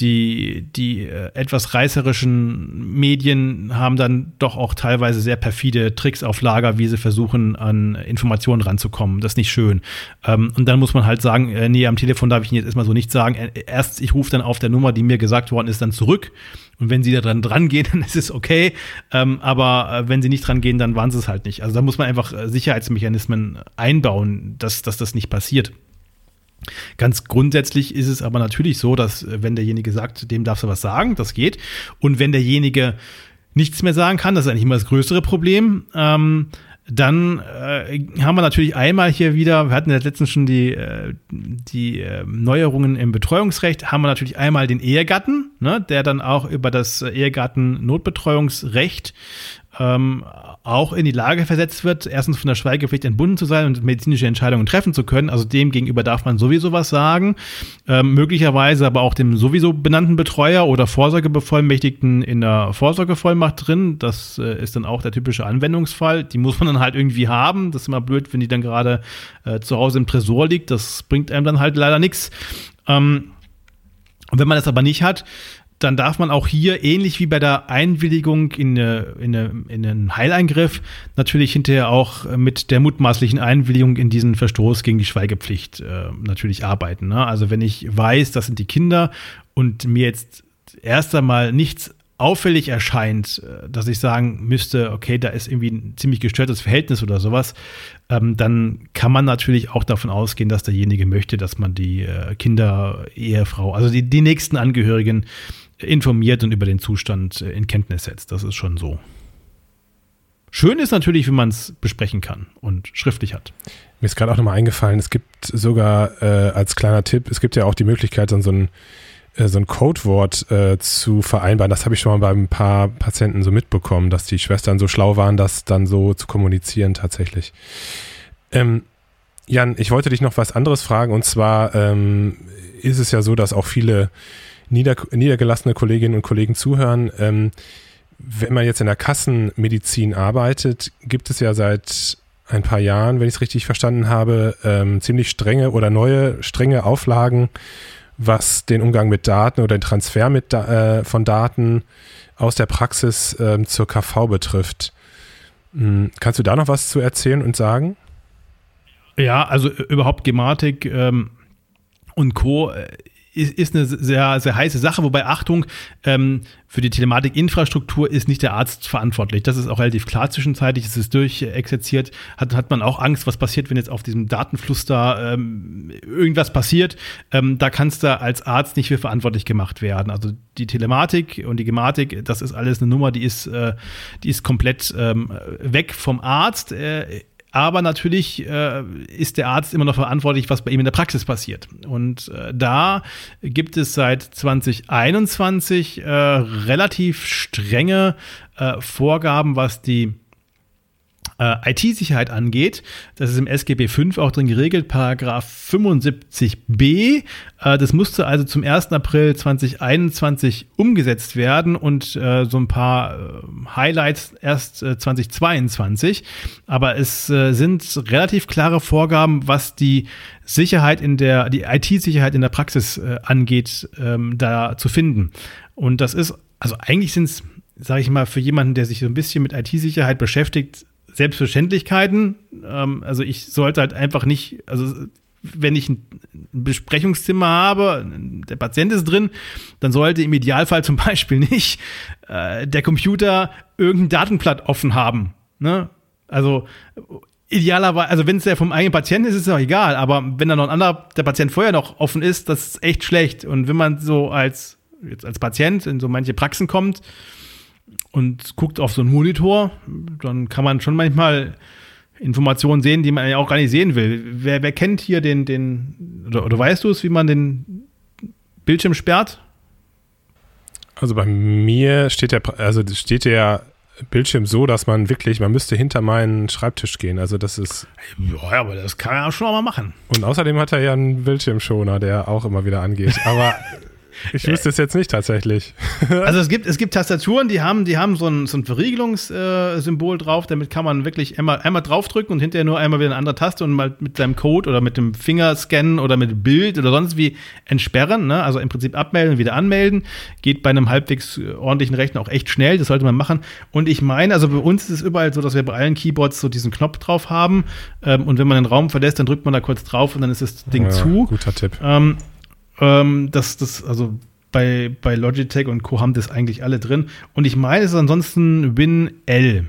Die, die äh, etwas reißerischen Medien haben dann doch auch teilweise sehr perfide Tricks auf Lager, wie sie versuchen, an Informationen ranzukommen. Das ist nicht schön. Ähm, und dann muss man halt sagen, äh, nee, am Telefon darf ich Ihnen jetzt erstmal so nicht sagen. Äh, erst, ich rufe dann auf der Nummer, die mir gesagt worden ist, dann zurück. Und wenn sie da dran, dran gehen, dann ist es okay. Ähm, aber äh, wenn sie nicht dran gehen, dann waren sie es halt nicht. Also da muss man einfach äh, Sicherheitsmechanismen einbauen, dass, dass das nicht passiert. Ganz grundsätzlich ist es aber natürlich so, dass äh, wenn derjenige sagt, dem darfst du was sagen, das geht. Und wenn derjenige nichts mehr sagen kann, das ist eigentlich immer das größere Problem, ähm, dann äh, haben wir natürlich einmal hier wieder, wir hatten ja letztens schon die, äh, die äh, Neuerungen im Betreuungsrecht, haben wir natürlich einmal den Ehegatten, ne, der dann auch über das Ehegatten-Notbetreuungsrecht ähm, auch in die Lage versetzt wird, erstens von der Schweigepflicht entbunden zu sein und medizinische Entscheidungen treffen zu können. Also dem gegenüber darf man sowieso was sagen, ähm, möglicherweise aber auch dem sowieso benannten Betreuer oder Vorsorgebevollmächtigten in der Vorsorgevollmacht drin. Das äh, ist dann auch der typische Anwendungsfall. Die muss man dann halt irgendwie haben. Das ist immer blöd, wenn die dann gerade äh, zu Hause im Tresor liegt. Das bringt einem dann halt leider nichts. Ähm, und wenn man das aber nicht hat, dann darf man auch hier, ähnlich wie bei der Einwilligung in, eine, in, eine, in einen Heileingriff, natürlich hinterher auch mit der mutmaßlichen Einwilligung in diesen Verstoß gegen die Schweigepflicht äh, natürlich arbeiten. Ne? Also wenn ich weiß, das sind die Kinder und mir jetzt erst einmal nichts auffällig erscheint, äh, dass ich sagen müsste, okay, da ist irgendwie ein ziemlich gestörtes Verhältnis oder sowas, ähm, dann kann man natürlich auch davon ausgehen, dass derjenige möchte, dass man die äh, Kinder, Ehefrau, also die, die nächsten Angehörigen informiert und über den Zustand äh, in Kenntnis setzt. Das ist schon so. Schön ist natürlich, wenn man es besprechen kann und schriftlich hat. Mir ist gerade auch nochmal eingefallen, es gibt sogar äh, als kleiner Tipp, es gibt ja auch die Möglichkeit, dann so ein, äh, so ein Codewort äh, zu vereinbaren. Das habe ich schon mal bei ein paar Patienten so mitbekommen, dass die Schwestern so schlau waren, das dann so zu kommunizieren tatsächlich. Ähm, Jan, ich wollte dich noch was anderes fragen und zwar ähm, ist es ja so, dass auch viele nieder, niedergelassene Kolleginnen und Kollegen zuhören. Ähm, wenn man jetzt in der Kassenmedizin arbeitet, gibt es ja seit ein paar Jahren, wenn ich es richtig verstanden habe, ähm, ziemlich strenge oder neue strenge Auflagen, was den Umgang mit Daten oder den Transfer mit, äh, von Daten aus der Praxis ähm, zur KV betrifft. Hm, kannst du da noch was zu erzählen und sagen? Ja, also überhaupt Gematik ähm, und Co. Ist, ist eine sehr, sehr heiße Sache, wobei Achtung, ähm, für die Telematikinfrastruktur ist nicht der Arzt verantwortlich. Das ist auch relativ klar zwischenzeitlich, es ist durchexerziert, hat, hat man auch Angst, was passiert, wenn jetzt auf diesem Datenfluss da ähm, irgendwas passiert. Ähm, da kannst du als Arzt nicht für verantwortlich gemacht werden. Also die Telematik und die Gematik, das ist alles eine Nummer, die ist, äh, die ist komplett ähm, weg vom Arzt. Äh, aber natürlich äh, ist der Arzt immer noch verantwortlich, was bei ihm in der Praxis passiert. Und äh, da gibt es seit 2021 äh, relativ strenge äh, Vorgaben, was die äh, IT-Sicherheit angeht. Das ist im SGB 5 auch drin geregelt, Paragraph 75b. Äh, das musste also zum 1. April 2021 umgesetzt werden und äh, so ein paar äh, Highlights erst 2022. Äh, Aber es äh, sind relativ klare Vorgaben, was die Sicherheit in der, die IT-Sicherheit in der Praxis angeht, ähm, da zu finden. Und das ist, also eigentlich sind es sage ich mal, für jemanden, der sich so ein bisschen mit IT-Sicherheit beschäftigt, Selbstverständlichkeiten. Ähm, also ich sollte halt einfach nicht, also wenn ich ein Besprechungszimmer habe, der Patient ist drin, dann sollte im Idealfall zum Beispiel nicht äh, der Computer irgendein Datenblatt offen haben. Ne? Also idealerweise, also wenn es ja vom eigenen Patienten ist, ist es auch egal, aber wenn da noch ein anderer, der Patient vorher noch offen ist, das ist echt schlecht. Und wenn man so als, jetzt als Patient in so manche Praxen kommt, und guckt auf so einen Monitor, dann kann man schon manchmal Informationen sehen, die man ja auch gar nicht sehen will. Wer, wer kennt hier den, den oder, oder weißt du es, wie man den Bildschirm sperrt? Also bei mir steht der, also steht der Bildschirm so, dass man wirklich, man müsste hinter meinen Schreibtisch gehen. Also das ist. Ja, aber das kann ja schon mal machen. Und außerdem hat er ja einen Bildschirmschoner, der auch immer wieder angeht. Aber Ich wüsste es jetzt nicht tatsächlich. also es gibt, es gibt Tastaturen, die haben, die haben so ein, so ein Verriegelungssymbol äh, drauf, damit kann man wirklich einmal, einmal draufdrücken und hinterher nur einmal wieder eine andere Taste und mal mit seinem Code oder mit dem Finger scannen oder mit Bild oder sonst wie entsperren. Ne? Also im Prinzip abmelden wieder anmelden. Geht bei einem halbwegs äh, ordentlichen Rechner auch echt schnell, das sollte man machen. Und ich meine, also bei uns ist es überall so, dass wir bei allen Keyboards so diesen Knopf drauf haben. Ähm, und wenn man den Raum verlässt, dann drückt man da kurz drauf und dann ist das Ding ja, zu. Guter Tipp. Ähm, ähm, das, das, also bei, bei Logitech und Co. haben das eigentlich alle drin. Und ich meine, es ist ansonsten WinL.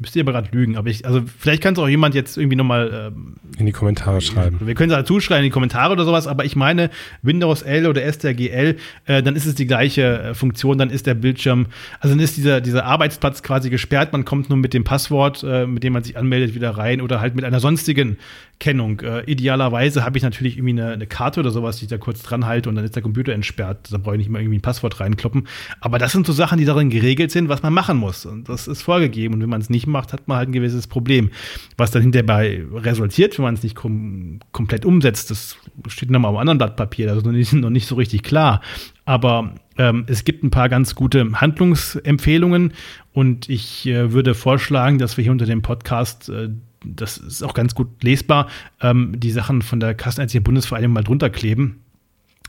Müsst ihr aber gerade lügen, aber ich, also vielleicht kann es auch jemand jetzt irgendwie nochmal ähm, in die Kommentare schreiben. Wir können es dazu schreiben in die Kommentare oder sowas, aber ich meine, Windows L oder STRGL, äh, dann ist es die gleiche äh, Funktion, dann ist der Bildschirm, also dann ist dieser, dieser Arbeitsplatz quasi gesperrt, man kommt nur mit dem Passwort, äh, mit dem man sich anmeldet, wieder rein oder halt mit einer sonstigen Kennung. Äh, idealerweise habe ich natürlich irgendwie eine, eine, Karte oder sowas, die ich da kurz dran halte und dann ist der Computer entsperrt. Da brauche ich nicht mal irgendwie ein Passwort reinkloppen. Aber das sind so Sachen, die darin geregelt sind, was man machen muss. Und das ist vorgegeben. Und wenn man es nicht macht, hat man halt ein gewisses Problem. Was dann hinterbei resultiert, wenn man es nicht kom komplett umsetzt, das steht nochmal auf einem anderen Blatt Papier. Das ist noch nicht, noch nicht so richtig klar. Aber ähm, es gibt ein paar ganz gute Handlungsempfehlungen und ich äh, würde vorschlagen, dass wir hier unter dem Podcast äh, das ist auch ganz gut lesbar, ähm, die Sachen von der Kassenärztlichen Bundesvereinigung mal drunter kleben.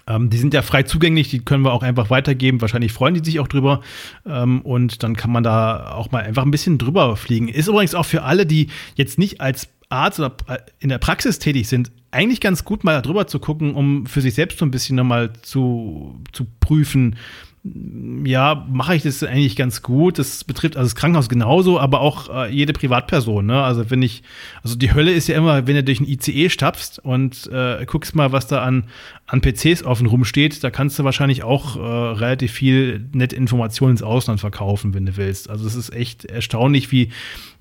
Ähm, die sind ja frei zugänglich, die können wir auch einfach weitergeben. Wahrscheinlich freuen die sich auch drüber. Ähm, und dann kann man da auch mal einfach ein bisschen drüber fliegen. Ist übrigens auch für alle, die jetzt nicht als Arzt oder in der Praxis tätig sind, eigentlich ganz gut mal drüber zu gucken, um für sich selbst so ein bisschen nochmal zu, zu prüfen, ja, mache ich das eigentlich ganz gut. Das betrifft also das Krankenhaus genauso, aber auch äh, jede Privatperson. Ne? Also wenn ich, also die Hölle ist ja immer, wenn du durch ein ICE stapfst und äh, guckst mal, was da an, an PCs offen rumsteht, da kannst du wahrscheinlich auch äh, relativ viel nette Informationen ins Ausland verkaufen, wenn du willst. Also es ist echt erstaunlich, wie,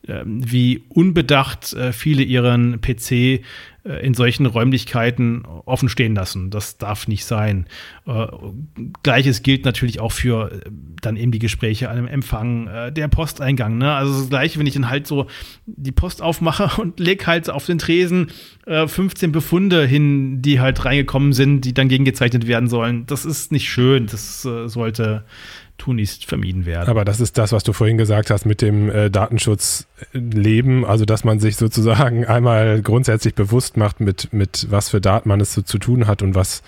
äh, wie unbedacht äh, viele ihren PC in solchen Räumlichkeiten offen stehen lassen. Das darf nicht sein. Äh, Gleiches gilt natürlich auch für äh, dann eben die Gespräche an einem Empfang, der Posteingang. Ne? Also das Gleiche, wenn ich dann halt so die Post aufmache und leg halt auf den Tresen 15 Befunde hin, die halt reingekommen sind, die dann gegengezeichnet werden sollen. Das ist nicht schön. Das sollte tunlichst vermieden werden. Aber das ist das, was du vorhin gesagt hast mit dem äh, Datenschutzleben, also dass man sich sozusagen einmal grundsätzlich bewusst macht, mit, mit was für Daten man es so zu tun hat und was,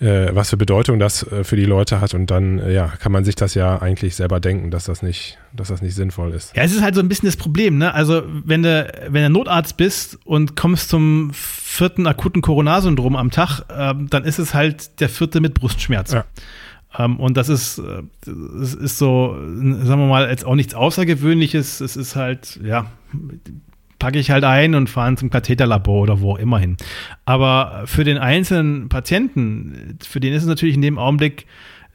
äh, was für Bedeutung das äh, für die Leute hat. Und dann äh, ja, kann man sich das ja eigentlich selber denken, dass das nicht, dass das nicht sinnvoll ist. Ja, es ist halt so ein bisschen das Problem, ne? Also wenn du, wenn du Notarzt bist und kommst zum vierten akuten Corona-Syndrom am Tag, ähm, dann ist es halt der vierte mit Brustschmerzen. Ja. Ähm, und das ist, äh, das ist so, sagen wir mal, jetzt auch nichts Außergewöhnliches. Es ist halt, ja, packe ich halt ein und fahre zum Katheterlabor oder wo immer hin. Aber für den einzelnen Patienten, für den ist es natürlich in dem Augenblick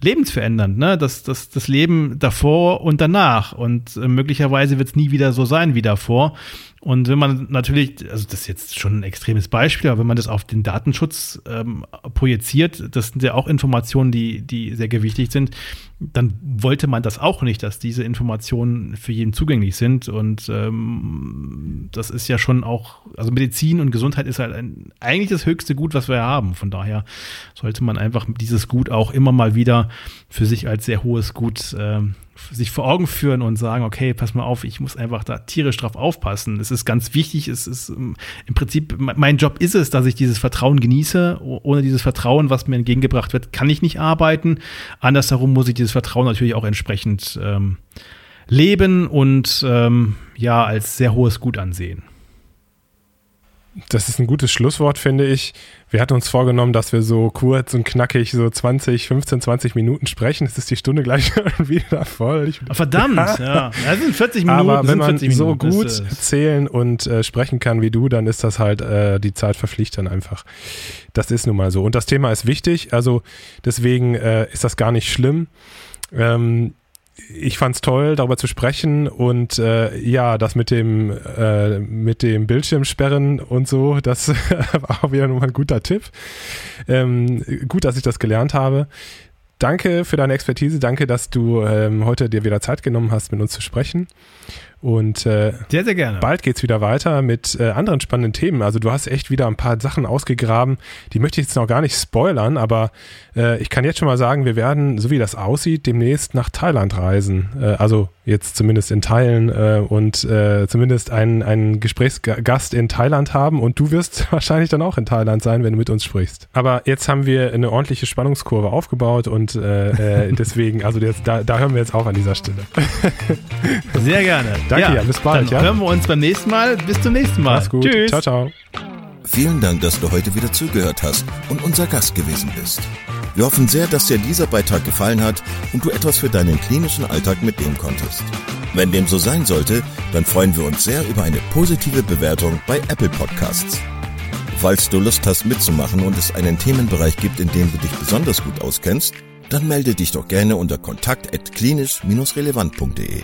lebensverändernd, ne? Das, das, das Leben davor und danach. Und äh, möglicherweise wird es nie wieder so sein wie davor. Und wenn man natürlich, also das ist jetzt schon ein extremes Beispiel, aber wenn man das auf den Datenschutz ähm, projiziert, das sind ja auch Informationen, die, die sehr gewichtig sind, dann wollte man das auch nicht, dass diese Informationen für jeden zugänglich sind. Und ähm, das ist ja schon auch, also Medizin und Gesundheit ist halt ein, eigentlich das höchste Gut, was wir haben. Von daher sollte man einfach dieses Gut auch immer mal wieder für sich als sehr hohes Gut ähm, sich vor Augen führen und sagen, okay, pass mal auf, ich muss einfach da tierisch drauf aufpassen. Es ist ganz wichtig, es ist ähm, im Prinzip, mein Job ist es, dass ich dieses Vertrauen genieße. Ohne dieses Vertrauen, was mir entgegengebracht wird, kann ich nicht arbeiten. Andersherum muss ich dieses Vertrauen natürlich auch entsprechend ähm, leben und ähm, ja, als sehr hohes Gut ansehen. Das ist ein gutes Schlusswort, finde ich. Wir hatten uns vorgenommen, dass wir so kurz und knackig so 20, 15, 20 Minuten sprechen. Es ist die Stunde gleich wieder voll. Ich, Verdammt, ja. Das sind 40 Minuten. Aber wenn man so gut zählen und äh, sprechen kann wie du, dann ist das halt, äh, die Zeit verpflichtet dann einfach. Das ist nun mal so. Und das Thema ist wichtig, also deswegen äh, ist das gar nicht schlimm. Ähm, ich fand's toll, darüber zu sprechen und äh, ja, das mit dem äh, mit dem Bildschirmsperren und so, das war auch wieder nochmal ein guter Tipp. Ähm, gut, dass ich das gelernt habe. Danke für deine Expertise, danke, dass du ähm, heute dir wieder Zeit genommen hast, mit uns zu sprechen. Und äh, sehr, sehr gerne. Bald geht's wieder weiter mit äh, anderen spannenden Themen. Also du hast echt wieder ein paar Sachen ausgegraben, die möchte ich jetzt noch gar nicht spoilern, aber äh, ich kann jetzt schon mal sagen, wir werden, so wie das aussieht, demnächst nach Thailand reisen. Äh, also jetzt zumindest in Teilen äh, und äh, zumindest einen, einen Gesprächsgast in Thailand haben und du wirst wahrscheinlich dann auch in Thailand sein, wenn du mit uns sprichst. Aber jetzt haben wir eine ordentliche Spannungskurve aufgebaut und äh, äh, deswegen, also jetzt, da, da hören wir jetzt auf an dieser Stelle. Sehr gerne. Danke, ja, ja bis bald. Dann ja. hören wir uns beim nächsten Mal. Bis zum nächsten Mal. Mach's gut. Tschüss. Ciao, ciao. Vielen Dank, dass du heute wieder zugehört hast und unser Gast gewesen bist. Wir hoffen sehr, dass dir dieser Beitrag gefallen hat und du etwas für deinen klinischen Alltag mitnehmen konntest. Wenn dem so sein sollte, dann freuen wir uns sehr über eine positive Bewertung bei Apple Podcasts. Falls du Lust hast mitzumachen und es einen Themenbereich gibt, in dem du dich besonders gut auskennst, dann melde dich doch gerne unter kontakt@klinisch-relevant.de.